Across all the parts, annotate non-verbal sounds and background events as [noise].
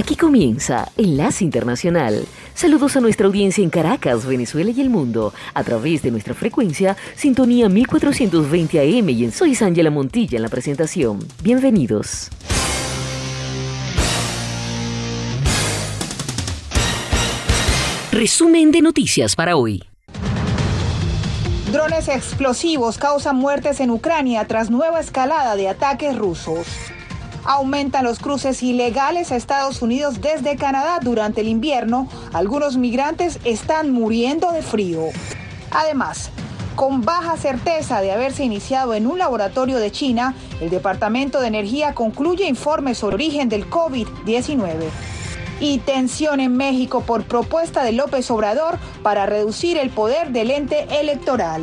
Aquí comienza Enlace Internacional. Saludos a nuestra audiencia en Caracas, Venezuela y el mundo, a través de nuestra frecuencia Sintonía 1420 AM y en Soy Ángela Montilla en la presentación. Bienvenidos. Resumen de noticias para hoy. Drones explosivos causan muertes en Ucrania tras nueva escalada de ataques rusos. Aumentan los cruces ilegales a Estados Unidos desde Canadá durante el invierno. Algunos migrantes están muriendo de frío. Además, con baja certeza de haberse iniciado en un laboratorio de China, el Departamento de Energía concluye informes sobre origen del COVID-19. Y tensión en México por propuesta de López Obrador para reducir el poder del ente electoral.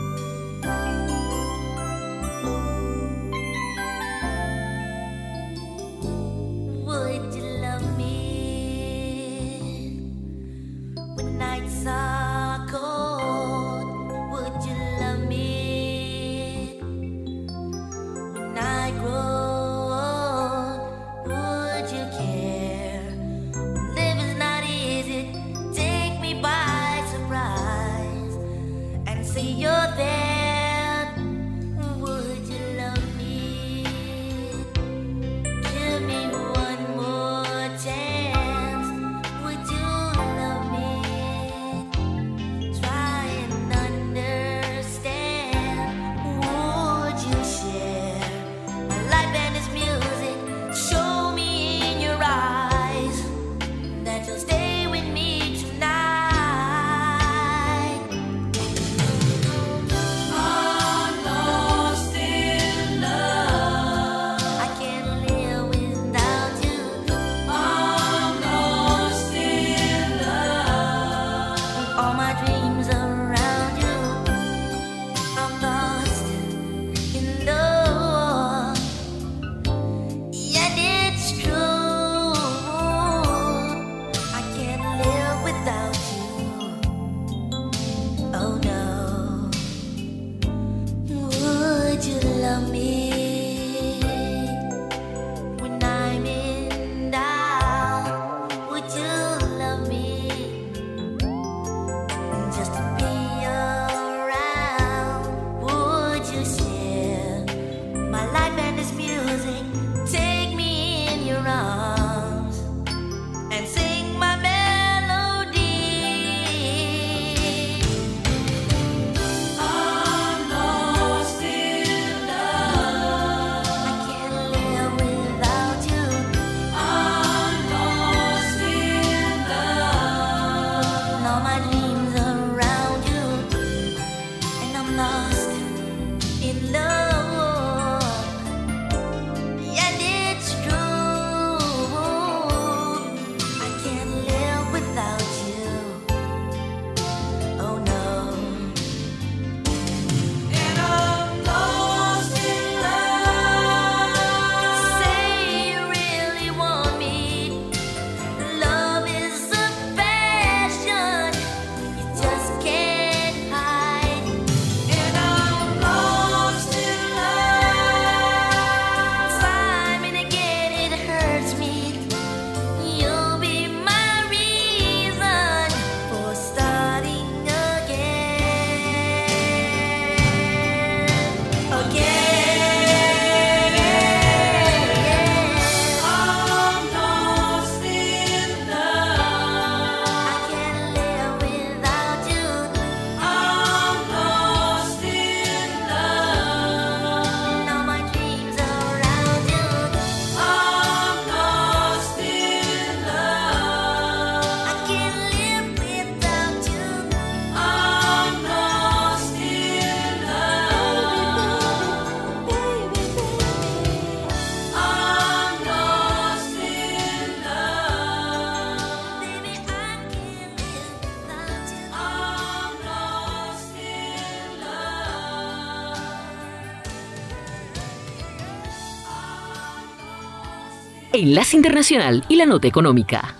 Enlace Internacional y la Nota Económica.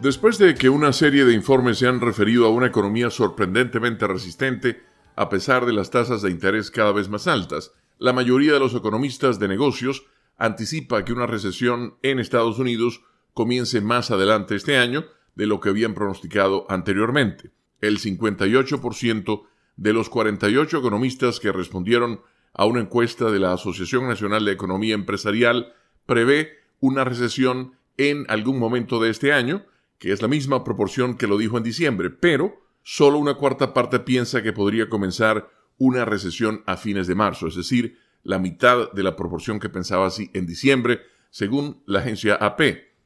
Después de que una serie de informes se han referido a una economía sorprendentemente resistente, a pesar de las tasas de interés cada vez más altas, la mayoría de los economistas de negocios anticipa que una recesión en Estados Unidos comience más adelante este año de lo que habían pronosticado anteriormente. El 58% de los 48 economistas que respondieron a una encuesta de la Asociación Nacional de Economía Empresarial prevé una recesión en algún momento de este año, que es la misma proporción que lo dijo en diciembre, pero solo una cuarta parte piensa que podría comenzar una recesión a fines de marzo, es decir, la mitad de la proporción que pensaba así en diciembre, según la agencia AP.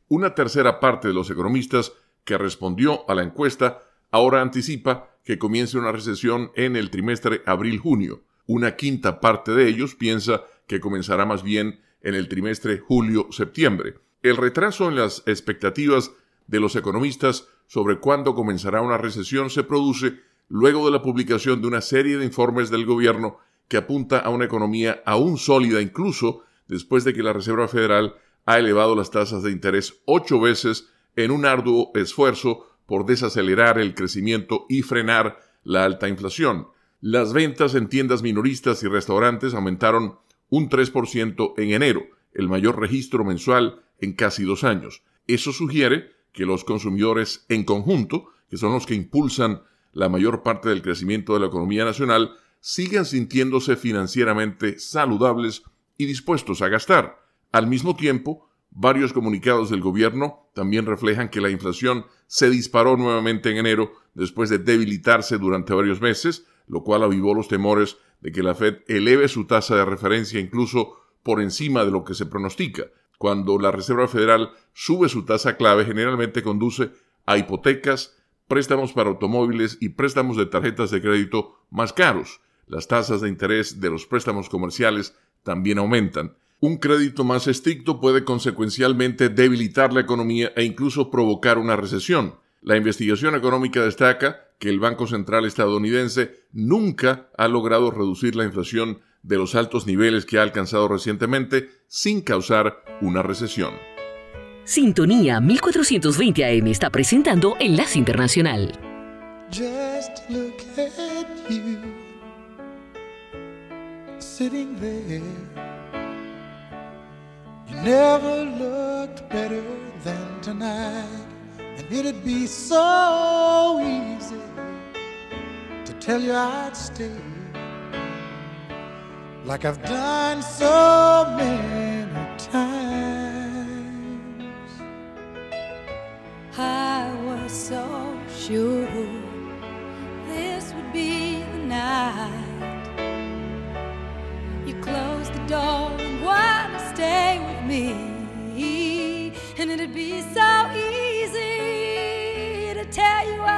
Una tercera parte de los economistas que respondió a la encuesta ahora anticipa que comience una recesión en el trimestre abril-junio. Una quinta parte de ellos piensa que comenzará más bien en el trimestre julio-septiembre. El retraso en las expectativas de los economistas sobre cuándo comenzará una recesión se produce luego de la publicación de una serie de informes del gobierno que apunta a una economía aún sólida incluso después de que la Reserva Federal ha elevado las tasas de interés ocho veces en un arduo esfuerzo por desacelerar el crecimiento y frenar la alta inflación. Las ventas en tiendas minoristas y restaurantes aumentaron un 3% en enero, el mayor registro mensual en casi dos años. Eso sugiere que los consumidores en conjunto, que son los que impulsan la mayor parte del crecimiento de la economía nacional, sigan sintiéndose financieramente saludables y dispuestos a gastar. Al mismo tiempo, varios comunicados del gobierno también reflejan que la inflación se disparó nuevamente en enero después de debilitarse durante varios meses, lo cual avivó los temores de que la Fed eleve su tasa de referencia incluso por encima de lo que se pronostica. Cuando la Reserva Federal sube su tasa clave, generalmente conduce a hipotecas, préstamos para automóviles y préstamos de tarjetas de crédito más caros. Las tasas de interés de los préstamos comerciales también aumentan. Un crédito más estricto puede consecuencialmente debilitar la economía e incluso provocar una recesión. La investigación económica destaca que el Banco Central estadounidense nunca ha logrado reducir la inflación de los altos niveles que ha alcanzado recientemente sin causar una recesión. Sintonía 1420 AM está presentando Enlace Internacional. sitting there. You never looked better than tonight, and it'd be so easy tell you I'd stay, like I've done so many times. I was so sure this would be the night you close the door and wanna stay with me. And it'd be so easy to tell you I'd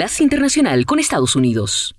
Internacional con Estados Unidos.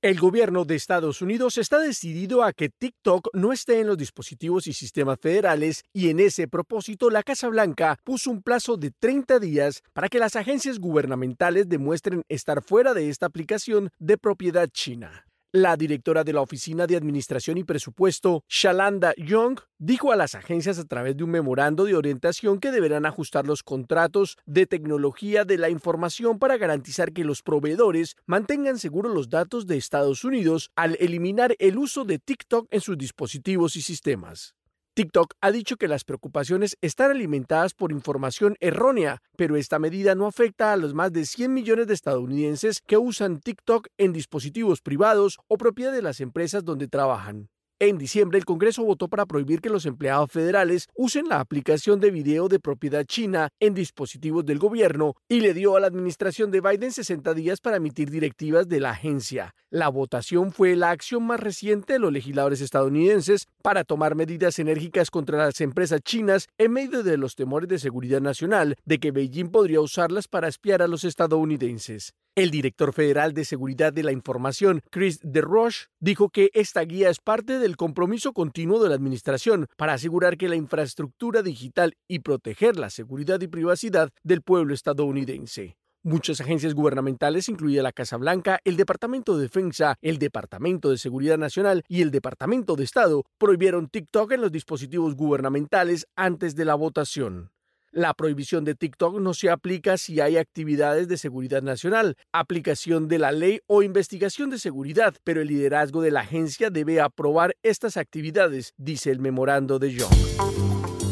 El gobierno de Estados Unidos está decidido a que TikTok no esté en los dispositivos y sistemas federales y en ese propósito la Casa Blanca puso un plazo de 30 días para que las agencias gubernamentales demuestren estar fuera de esta aplicación de propiedad china. La directora de la Oficina de Administración y Presupuesto, Shalanda Young, dijo a las agencias a través de un memorando de orientación que deberán ajustar los contratos de tecnología de la información para garantizar que los proveedores mantengan seguros los datos de Estados Unidos al eliminar el uso de TikTok en sus dispositivos y sistemas. TikTok ha dicho que las preocupaciones están alimentadas por información errónea, pero esta medida no afecta a los más de 100 millones de estadounidenses que usan TikTok en dispositivos privados o propiedad de las empresas donde trabajan. En diciembre, el Congreso votó para prohibir que los empleados federales usen la aplicación de video de propiedad china en dispositivos del gobierno y le dio a la administración de Biden 60 días para emitir directivas de la agencia. La votación fue la acción más reciente de los legisladores estadounidenses para tomar medidas enérgicas contra las empresas chinas en medio de los temores de seguridad nacional de que Beijing podría usarlas para espiar a los estadounidenses. El director federal de Seguridad de la Información, Chris DeRoche, dijo que esta guía es parte del compromiso continuo de la Administración para asegurar que la infraestructura digital y proteger la seguridad y privacidad del pueblo estadounidense. Muchas agencias gubernamentales, incluida la Casa Blanca, el Departamento de Defensa, el Departamento de Seguridad Nacional y el Departamento de Estado, prohibieron TikTok en los dispositivos gubernamentales antes de la votación. La prohibición de TikTok no se aplica si hay actividades de seguridad nacional, aplicación de la ley o investigación de seguridad, pero el liderazgo de la agencia debe aprobar estas actividades, dice el memorando de Young.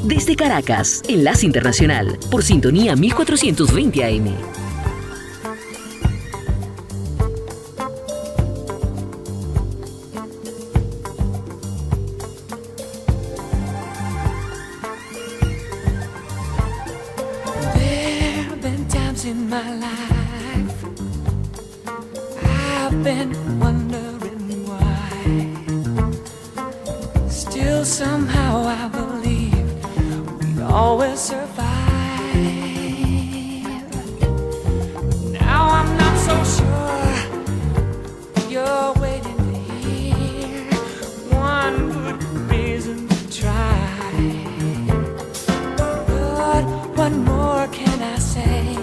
Desde Caracas, Enlace Internacional, por sintonía 1420 AM. been wondering why. Still, somehow, I believe we always survive. Now, I'm not so sure you're waiting to hear one good reason to try. But what more can I say?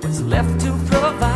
What's left to provide?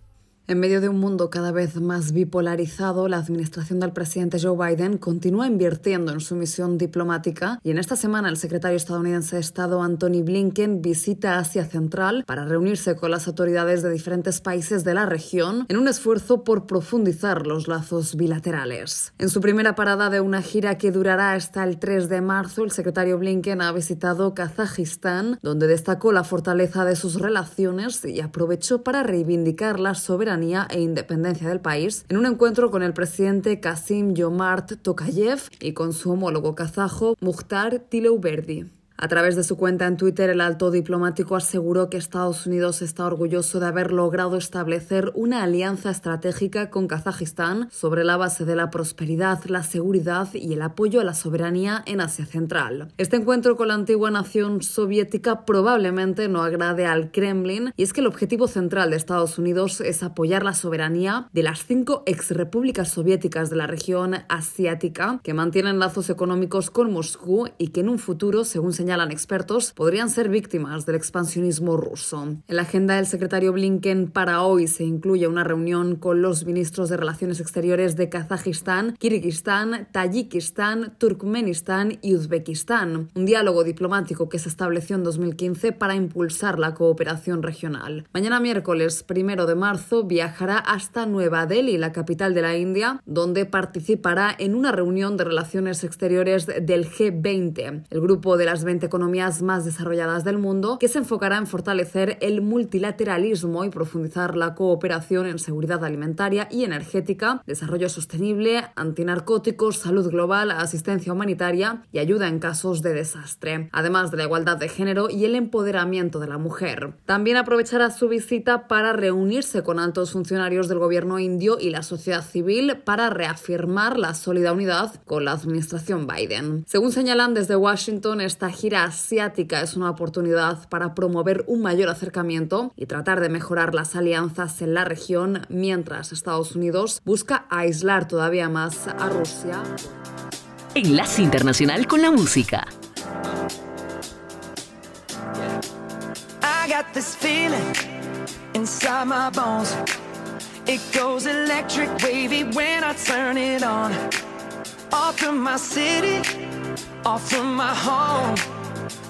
En medio de un mundo cada vez más bipolarizado, la administración del presidente Joe Biden continúa invirtiendo en su misión diplomática y en esta semana el secretario estadounidense de Estado Anthony Blinken visita Asia Central para reunirse con las autoridades de diferentes países de la región en un esfuerzo por profundizar los lazos bilaterales. En su primera parada de una gira que durará hasta el 3 de marzo, el secretario Blinken ha visitado Kazajistán, donde destacó la fortaleza de sus relaciones y aprovechó para reivindicar la soberanía e independencia del país en un encuentro con el presidente Kasim Yomart Tokayev y con su homólogo kazajo Mukhtar Tileuberdi. A través de su cuenta en Twitter, el alto diplomático aseguró que Estados Unidos está orgulloso de haber logrado establecer una alianza estratégica con Kazajistán sobre la base de la prosperidad, la seguridad y el apoyo a la soberanía en Asia Central. Este encuentro con la antigua nación soviética probablemente no agrade al Kremlin y es que el objetivo central de Estados Unidos es apoyar la soberanía de las cinco exrepúblicas soviéticas de la región asiática que mantienen lazos económicos con Moscú y que en un futuro, según señala señalan expertos, podrían ser víctimas del expansionismo ruso. En la agenda del secretario Blinken para hoy se incluye una reunión con los ministros de Relaciones Exteriores de Kazajistán, Kirguistán, Tayikistán, Turkmenistán y Uzbekistán, un diálogo diplomático que se estableció en 2015 para impulsar la cooperación regional. Mañana miércoles primero de marzo viajará hasta Nueva Delhi, la capital de la India, donde participará en una reunión de relaciones exteriores del G20, el grupo de las 20 economías más desarrolladas del mundo, que se enfocará en fortalecer el multilateralismo y profundizar la cooperación en seguridad alimentaria y energética, desarrollo sostenible, antinarcóticos, salud global, asistencia humanitaria y ayuda en casos de desastre, además de la igualdad de género y el empoderamiento de la mujer. También aprovechará su visita para reunirse con altos funcionarios del gobierno indio y la sociedad civil para reafirmar la sólida unidad con la administración Biden. Según señalan desde Washington, esta gira asiática es una oportunidad para promover un mayor acercamiento y tratar de mejorar las alianzas en la región mientras Estados Unidos busca aislar todavía más a Rusia. Enlace Internacional con la Música. I got this feeling inside my bones. It goes electric wavy when I turn it on. Off from my city, off from my home.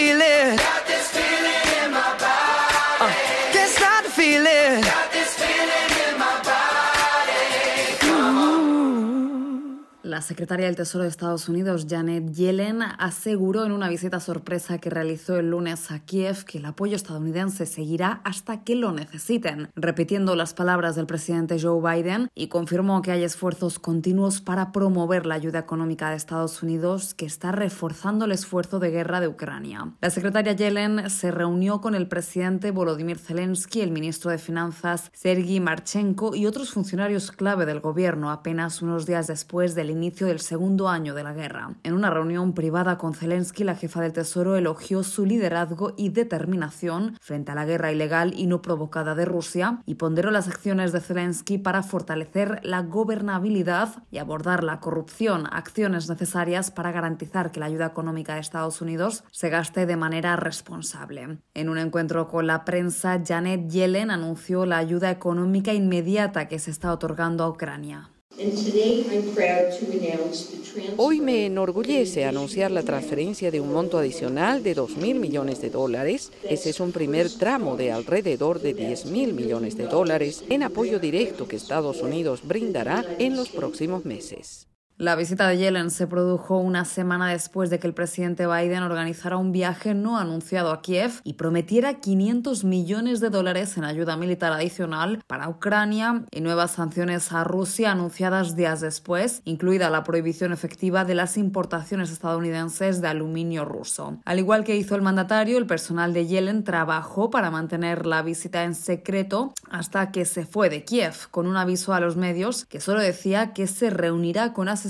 stop the secretaria del Tesoro de Estados Unidos, Janet Yellen, aseguró en una visita sorpresa que realizó el lunes a Kiev que el apoyo estadounidense seguirá hasta que lo necesiten, repitiendo las palabras del presidente Joe Biden y confirmó que hay esfuerzos continuos para promover la ayuda económica de Estados Unidos que está reforzando el esfuerzo de guerra de Ucrania. La secretaria Yellen se reunió con el presidente Volodymyr Zelensky, el ministro de Finanzas Sergei Marchenko y otros funcionarios clave del gobierno apenas unos días después del inicio del segundo año de la guerra. En una reunión privada con Zelensky, la jefa del Tesoro elogió su liderazgo y determinación frente a la guerra ilegal y no provocada de Rusia y ponderó las acciones de Zelensky para fortalecer la gobernabilidad y abordar la corrupción, acciones necesarias para garantizar que la ayuda económica de Estados Unidos se gaste de manera responsable. En un encuentro con la prensa, Janet Yellen anunció la ayuda económica inmediata que se está otorgando a Ucrania. Hoy me enorgullece anunciar la transferencia de un monto adicional de 2 mil millones de dólares. Ese es un primer tramo de alrededor de 10 mil millones de dólares en apoyo directo que Estados Unidos brindará en los próximos meses. La visita de Yellen se produjo una semana después de que el presidente Biden organizara un viaje no anunciado a Kiev y prometiera 500 millones de dólares en ayuda militar adicional para Ucrania y nuevas sanciones a Rusia anunciadas días después, incluida la prohibición efectiva de las importaciones estadounidenses de aluminio ruso. Al igual que hizo el mandatario, el personal de Yellen trabajó para mantener la visita en secreto hasta que se fue de Kiev, con un aviso a los medios que solo decía que se reunirá con asesores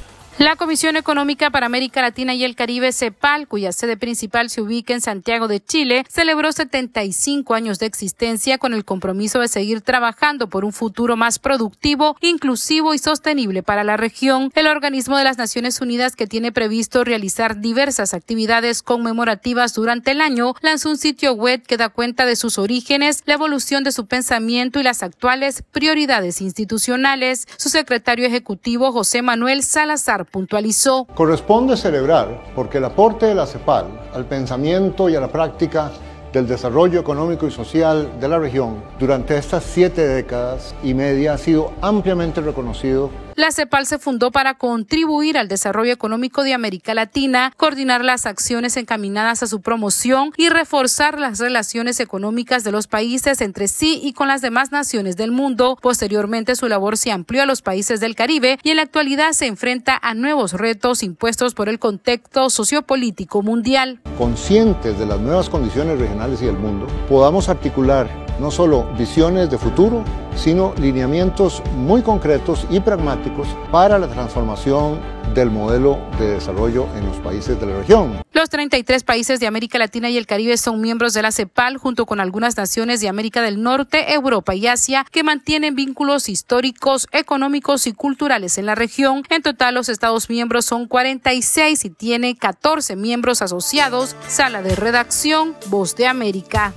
La Comisión Económica para América Latina y el Caribe, CEPAL, cuya sede principal se ubica en Santiago de Chile, celebró 75 años de existencia con el compromiso de seguir trabajando por un futuro más productivo, inclusivo y sostenible para la región. El organismo de las Naciones Unidas, que tiene previsto realizar diversas actividades conmemorativas durante el año, lanzó un sitio web que da cuenta de sus orígenes, la evolución de su pensamiento y las actuales prioridades institucionales. Su secretario ejecutivo, José Manuel Salazar, puntualizó. Corresponde celebrar porque el aporte de la CEPAL al pensamiento y a la práctica del desarrollo económico y social de la región durante estas siete décadas y media ha sido ampliamente reconocido la CEPAL se fundó para contribuir al desarrollo económico de América Latina, coordinar las acciones encaminadas a su promoción y reforzar las relaciones económicas de los países entre sí y con las demás naciones del mundo. Posteriormente, su labor se amplió a los países del Caribe y en la actualidad se enfrenta a nuevos retos impuestos por el contexto sociopolítico mundial. Conscientes de las nuevas condiciones regionales y del mundo, podamos articular no solo visiones de futuro, sino lineamientos muy concretos y pragmáticos para la transformación del modelo de desarrollo en los países de la región. Los 33 países de América Latina y el Caribe son miembros de la CEPAL junto con algunas naciones de América del Norte, Europa y Asia que mantienen vínculos históricos, económicos y culturales en la región. En total, los Estados miembros son 46 y tiene 14 miembros asociados. Sala de redacción, Voz de América.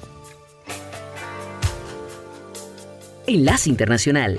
Enlace Internacional.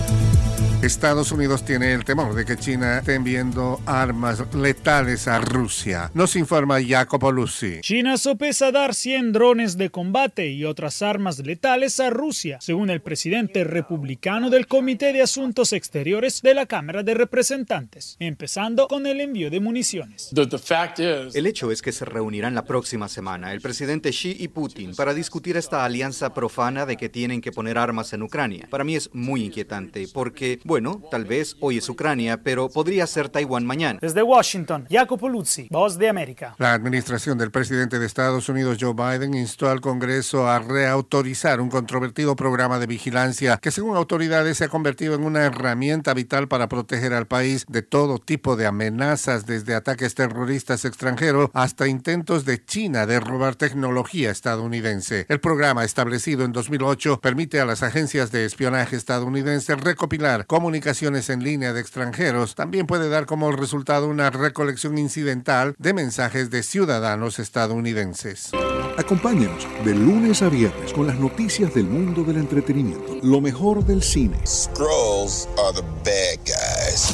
Estados Unidos tiene el temor de que China esté enviando armas letales a Rusia. Nos informa Jacopo Luzzi. China sopesa dar 100 drones de combate y otras armas letales a Rusia, según el presidente republicano del Comité de Asuntos Exteriores de la Cámara de Representantes, empezando con el envío de municiones. El hecho es que se reunirán la próxima semana el presidente Xi y Putin para discutir esta alianza profana de que tienen que poner armas en Ucrania. Para mí es muy inquietante porque, bueno, tal vez hoy es Ucrania, pero podría ser Taiwán mañana. Desde Washington, Jacopo Luzzi, Voz de América. La administración del presidente de Estados Unidos, Joe Biden, instó al Congreso a reautorizar un controvertido programa de vigilancia que, según autoridades, se ha convertido en una herramienta vital para proteger al país de todo tipo de amenazas, desde ataques terroristas extranjeros hasta intentos de China de robar tecnología estadounidense. El programa, establecido en 2008, permite a las agencias de espionaje estadounidenses recopilar comunicaciones en línea de extranjeros. También puede dar como resultado una recolección incidental de mensajes de ciudadanos estadounidenses. Acompáñenos de lunes a viernes con las noticias del mundo del entretenimiento, lo mejor del cine. Scrolls are the bad guys.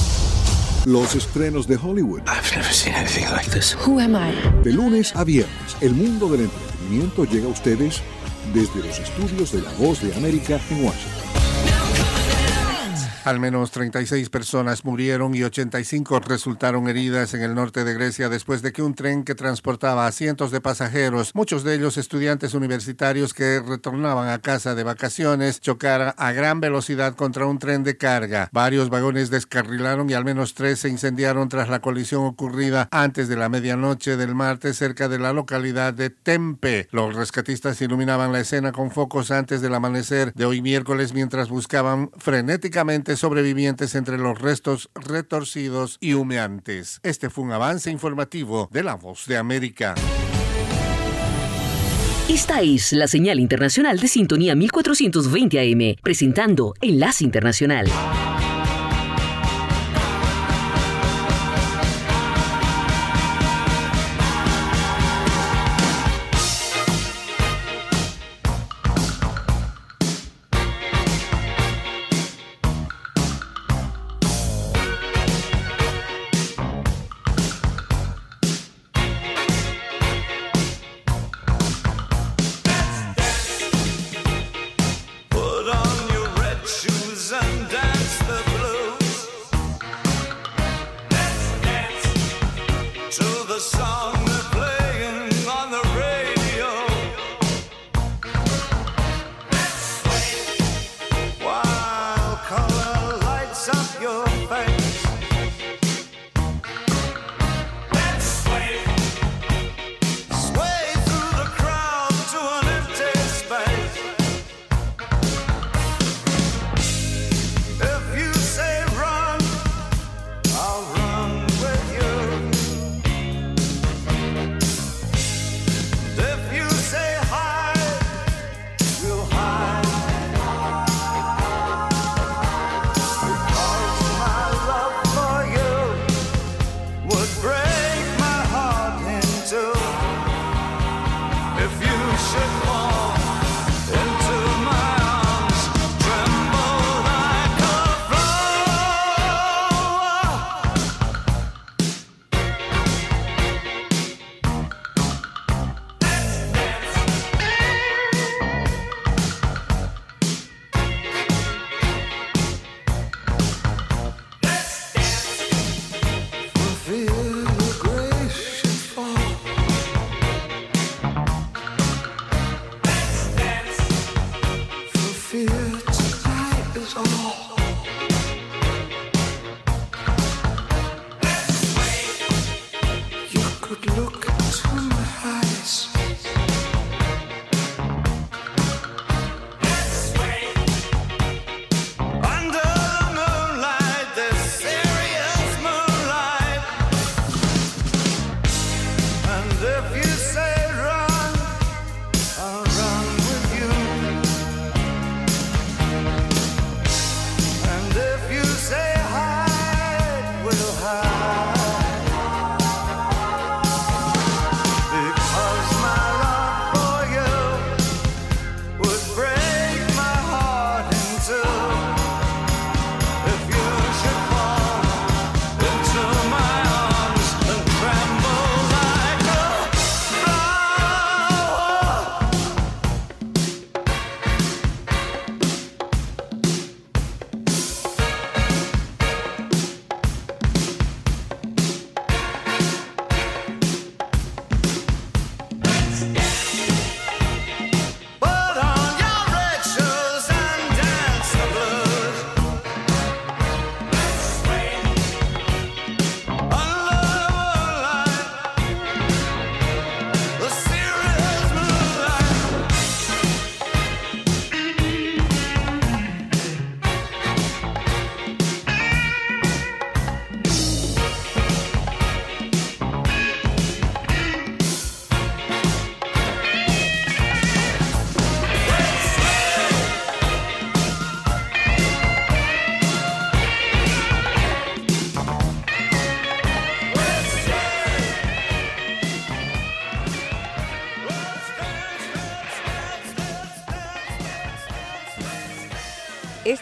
Los estrenos de Hollywood. I've never seen anything like this. Who am I? De lunes a viernes, el mundo del entretenimiento llega a ustedes desde los estudios de La Voz de América en Washington. Al menos 36 personas murieron y 85 resultaron heridas en el norte de Grecia después de que un tren que transportaba a cientos de pasajeros, muchos de ellos estudiantes universitarios que retornaban a casa de vacaciones, chocara a gran velocidad contra un tren de carga. Varios vagones descarrilaron y al menos tres se incendiaron tras la colisión ocurrida antes de la medianoche del martes cerca de la localidad de Tempe. Los rescatistas iluminaban la escena con focos antes del amanecer de hoy miércoles mientras buscaban frenéticamente sobrevivientes entre los restos retorcidos y humeantes. Este fue un avance informativo de La Voz de América. Esta es la señal internacional de sintonía 1420 AM, presentando Enlace Internacional.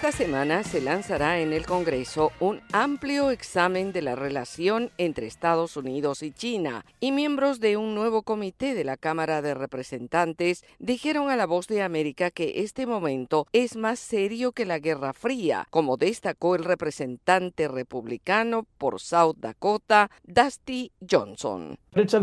Esta semana se lanzará en el Congreso un amplio examen de la relación entre Estados Unidos y China, y miembros de un nuevo comité de la Cámara de Representantes dijeron a La Voz de América que este momento es más serio que la Guerra Fría, como destacó el representante republicano por South Dakota, Dusty Johnson. Es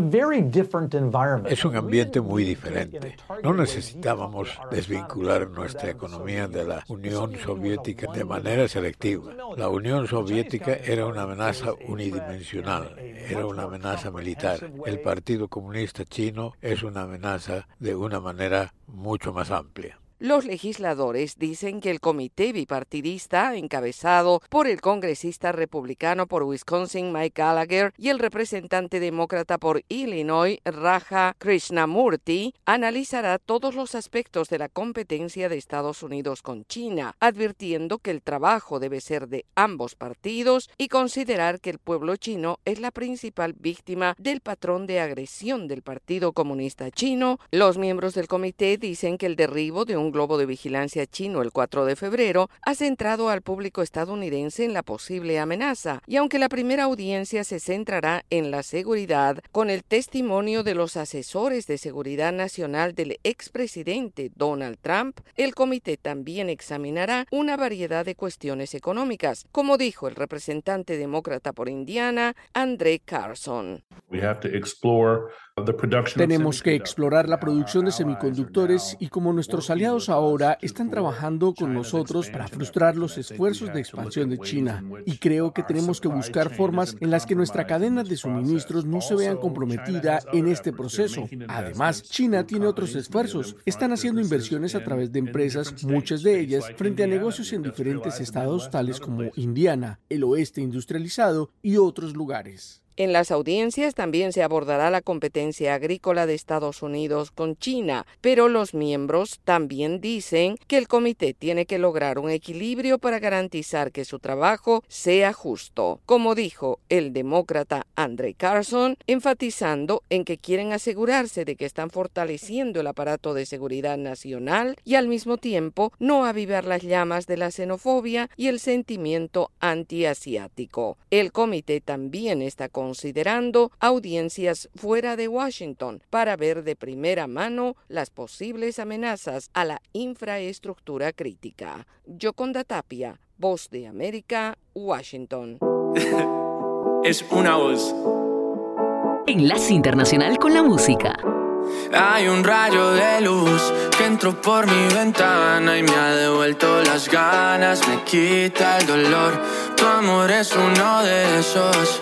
un ambiente muy diferente. No necesitábamos desvincular nuestra economía de la Unión Soviética de manera selectiva. La Unión Soviética era una amenaza unidimensional, era una amenaza militar. El Partido Comunista Chino es una amenaza de una manera mucho más amplia. Los legisladores dicen que el comité bipartidista, encabezado por el congresista republicano por Wisconsin Mike Gallagher y el representante demócrata por Illinois Raja Krishnamurti, analizará todos los aspectos de la competencia de Estados Unidos con China, advirtiendo que el trabajo debe ser de ambos partidos y considerar que el pueblo chino es la principal víctima del patrón de agresión del Partido Comunista Chino. Los miembros del comité dicen que el derribo de un globo de vigilancia chino el 4 de febrero ha centrado al público estadounidense en la posible amenaza, y aunque la primera audiencia se centrará en la seguridad, con el testimonio de los asesores de seguridad nacional del expresidente Donald Trump, el comité también examinará una variedad de cuestiones económicas, como dijo el representante demócrata por Indiana, André Carson. Tenemos que explorar la producción de semiconductores y como nuestros aliados ahora están trabajando con nosotros para frustrar los esfuerzos de expansión de China. Y creo que tenemos que buscar formas en las que nuestra cadena de suministros no se vean comprometida en este proceso. Además, China tiene otros esfuerzos. Están haciendo inversiones a través de empresas, muchas de ellas frente a negocios en diferentes estados tales como Indiana, el oeste industrializado y otros lugares. En las audiencias también se abordará la competencia agrícola de Estados Unidos con China, pero los miembros también dicen que el comité tiene que lograr un equilibrio para garantizar que su trabajo sea justo, como dijo el demócrata Andre Carson, enfatizando en que quieren asegurarse de que están fortaleciendo el aparato de seguridad nacional y al mismo tiempo no avivar las llamas de la xenofobia y el sentimiento antiasiático. El comité también está considerando audiencias fuera de Washington para ver de primera mano las posibles amenazas a la infraestructura crítica. Yoconda Tapia, Voz de América, Washington. [laughs] es una voz. Enlace Internacional con la Música. Hay un rayo de luz que entró por mi ventana y me ha devuelto las ganas, me quita el dolor. Tu amor es uno de esos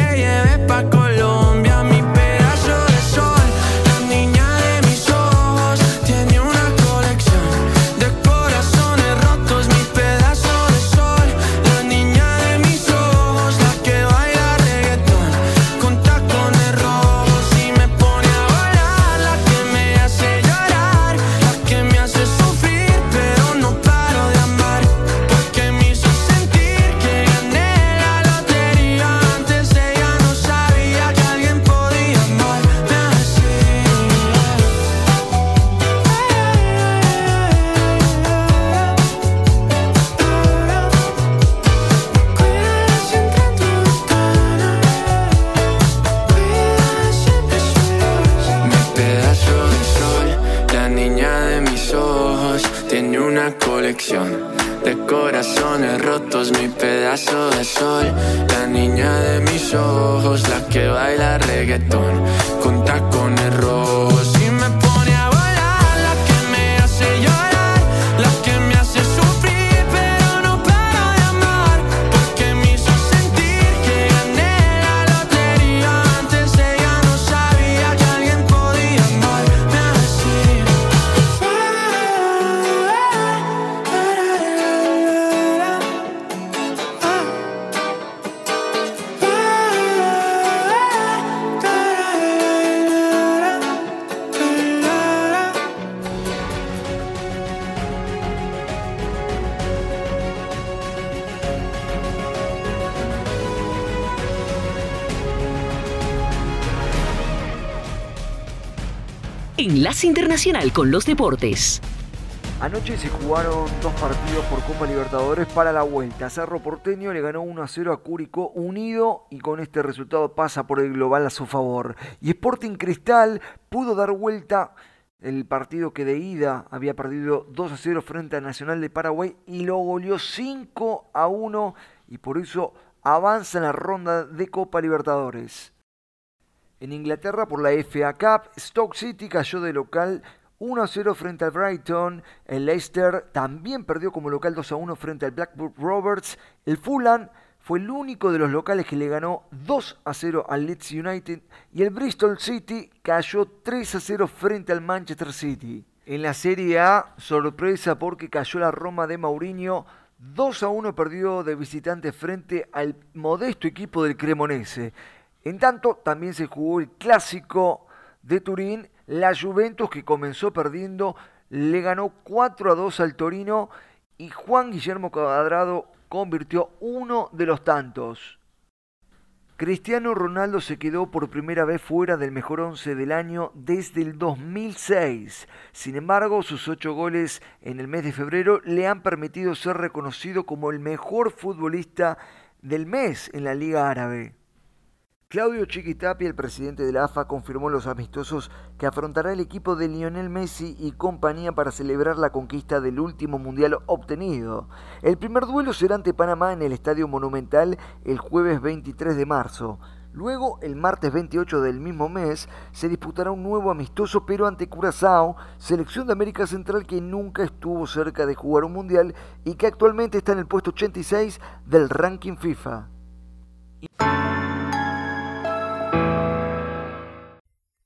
con los Deportes. Anoche se jugaron dos partidos por Copa Libertadores para la vuelta. Cerro Porteño le ganó 1 a 0 a Curicó Unido y con este resultado pasa por el global a su favor. Y Sporting Cristal pudo dar vuelta el partido que de ida había perdido 2 a 0 frente a Nacional de Paraguay y lo goleó 5 a 1 y por eso avanza en la ronda de Copa Libertadores. En Inglaterra por la FA Cup, Stoke City cayó de local 1 a 0 frente al Brighton. El Leicester también perdió como local 2 a 1 frente al Blackburn Roberts. El Fulham fue el único de los locales que le ganó 2 a 0 al Leeds United. Y el Bristol City cayó 3 a 0 frente al Manchester City. En la Serie A, sorpresa porque cayó la Roma de Mourinho. 2 a 1 perdió de visitante frente al modesto equipo del Cremonese. En tanto, también se jugó el clásico de Turín. La Juventus, que comenzó perdiendo, le ganó 4 a 2 al Torino y Juan Guillermo Cuadrado convirtió uno de los tantos. Cristiano Ronaldo se quedó por primera vez fuera del mejor once del año desde el 2006. Sin embargo, sus ocho goles en el mes de febrero le han permitido ser reconocido como el mejor futbolista del mes en la Liga Árabe. Claudio Chiquitapia, el presidente de la AFA, confirmó los amistosos que afrontará el equipo de Lionel Messi y compañía para celebrar la conquista del último mundial obtenido. El primer duelo será ante Panamá en el Estadio Monumental el jueves 23 de marzo. Luego, el martes 28 del mismo mes, se disputará un nuevo amistoso, pero ante Curazao, selección de América Central que nunca estuvo cerca de jugar un mundial y que actualmente está en el puesto 86 del ranking FIFA.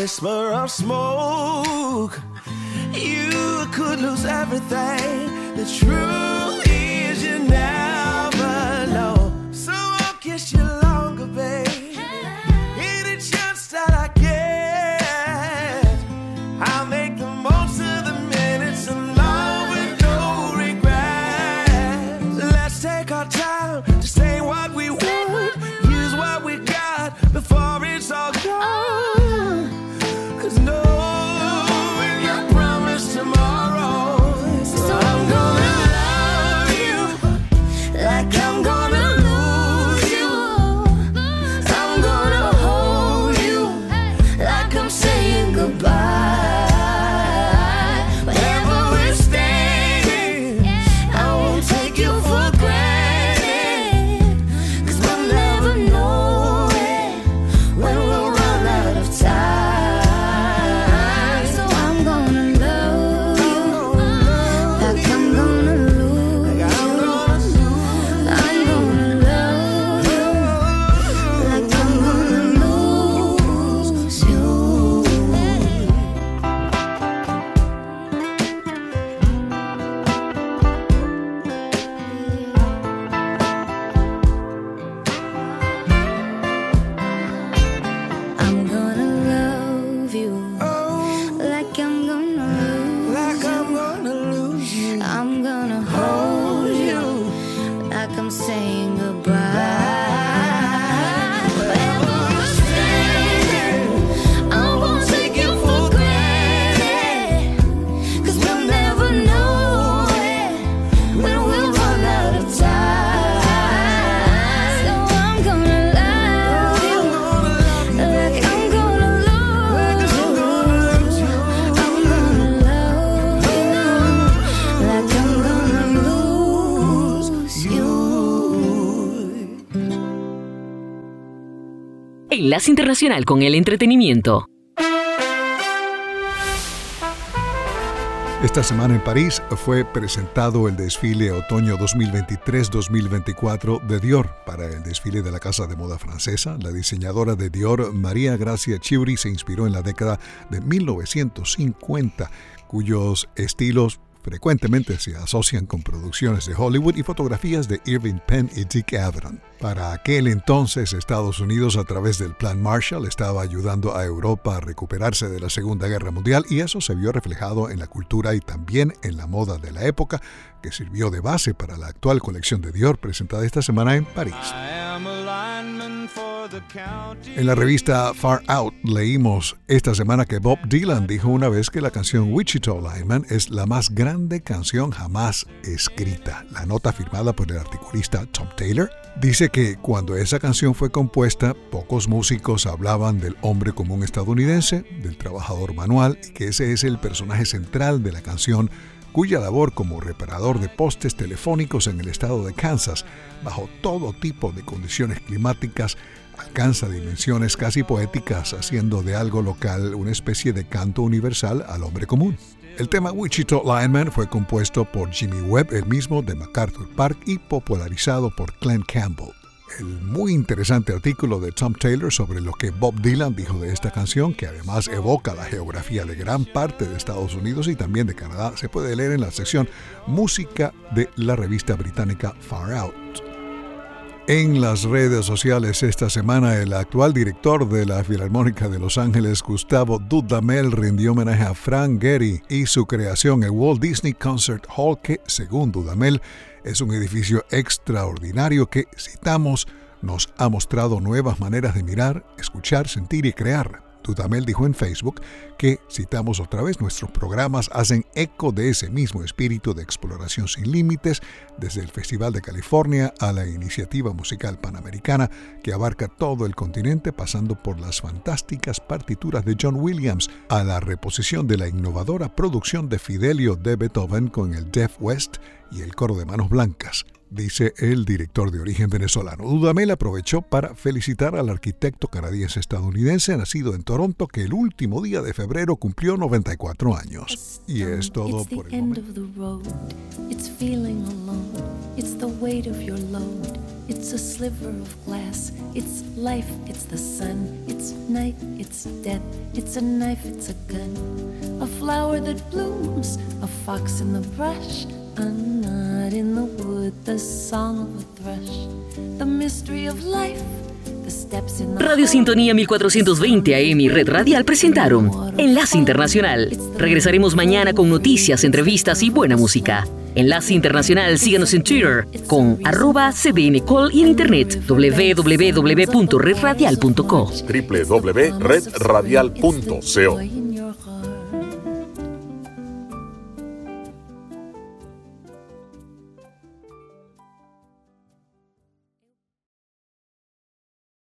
Whisper of smoke, you could lose everything. The truth Enlace Internacional con el Entretenimiento. Esta semana en París fue presentado el desfile otoño 2023-2024 de Dior. Para el desfile de la casa de moda francesa, la diseñadora de Dior, María Gracia Chiuri, se inspiró en la década de 1950, cuyos estilos frecuentemente se asocian con producciones de Hollywood y fotografías de Irving Penn y Dick Avron. Para aquel entonces, Estados Unidos, a través del Plan Marshall, estaba ayudando a Europa a recuperarse de la Segunda Guerra Mundial y eso se vio reflejado en la cultura y también en la moda de la época, que sirvió de base para la actual colección de Dior presentada esta semana en París. En la revista Far Out leímos esta semana que Bob Dylan dijo una vez que la canción Wichita Lineman es la más grande canción jamás escrita. La nota firmada por el articulista Tom Taylor dice que cuando esa canción fue compuesta, pocos músicos hablaban del hombre común estadounidense, del trabajador manual y que ese es el personaje central de la canción cuya labor como reparador de postes telefónicos en el estado de Kansas, bajo todo tipo de condiciones climáticas, alcanza dimensiones casi poéticas, haciendo de algo local una especie de canto universal al hombre común. El tema Wichita Lineman fue compuesto por Jimmy Webb, el mismo de MacArthur Park, y popularizado por Glenn Campbell. El muy interesante artículo de Tom Taylor sobre lo que Bob Dylan dijo de esta canción, que además evoca la geografía de gran parte de Estados Unidos y también de Canadá, se puede leer en la sección Música de la revista británica Far Out. En las redes sociales esta semana, el actual director de la Filarmónica de Los Ángeles, Gustavo Dudamel, rindió homenaje a Frank Gehry y su creación, el Walt Disney Concert Hall, que, según Dudamel, es un edificio extraordinario que, citamos, nos ha mostrado nuevas maneras de mirar, escuchar, sentir y crear. Dudamel dijo en Facebook que, citamos otra vez, nuestros programas hacen eco de ese mismo espíritu de exploración sin límites, desde el Festival de California a la iniciativa musical panamericana que abarca todo el continente, pasando por las fantásticas partituras de John Williams, a la reposición de la innovadora producción de Fidelio de Beethoven con el Deaf West y el coro de manos blancas dice el director de origen venezolano. Dudamel aprovechó para felicitar al arquitecto canadiense estadounidense nacido en Toronto que el último día de febrero cumplió 94 años. Y es todo por el momento. It's a sliver of glass. It's life, it's the sun. It's night, it's death. It's a knife, it's a gun. A flower that blooms, a fox in the brush. A knot in the wood, the song of a thrush. The mystery of life. Radio Sintonía 1420 AM y Red Radial presentaron Enlace Internacional. Regresaremos mañana con noticias, entrevistas y buena música. Enlace Internacional, síganos en Twitter con arroba cdncall y en internet www.redradial.co www.redradial.co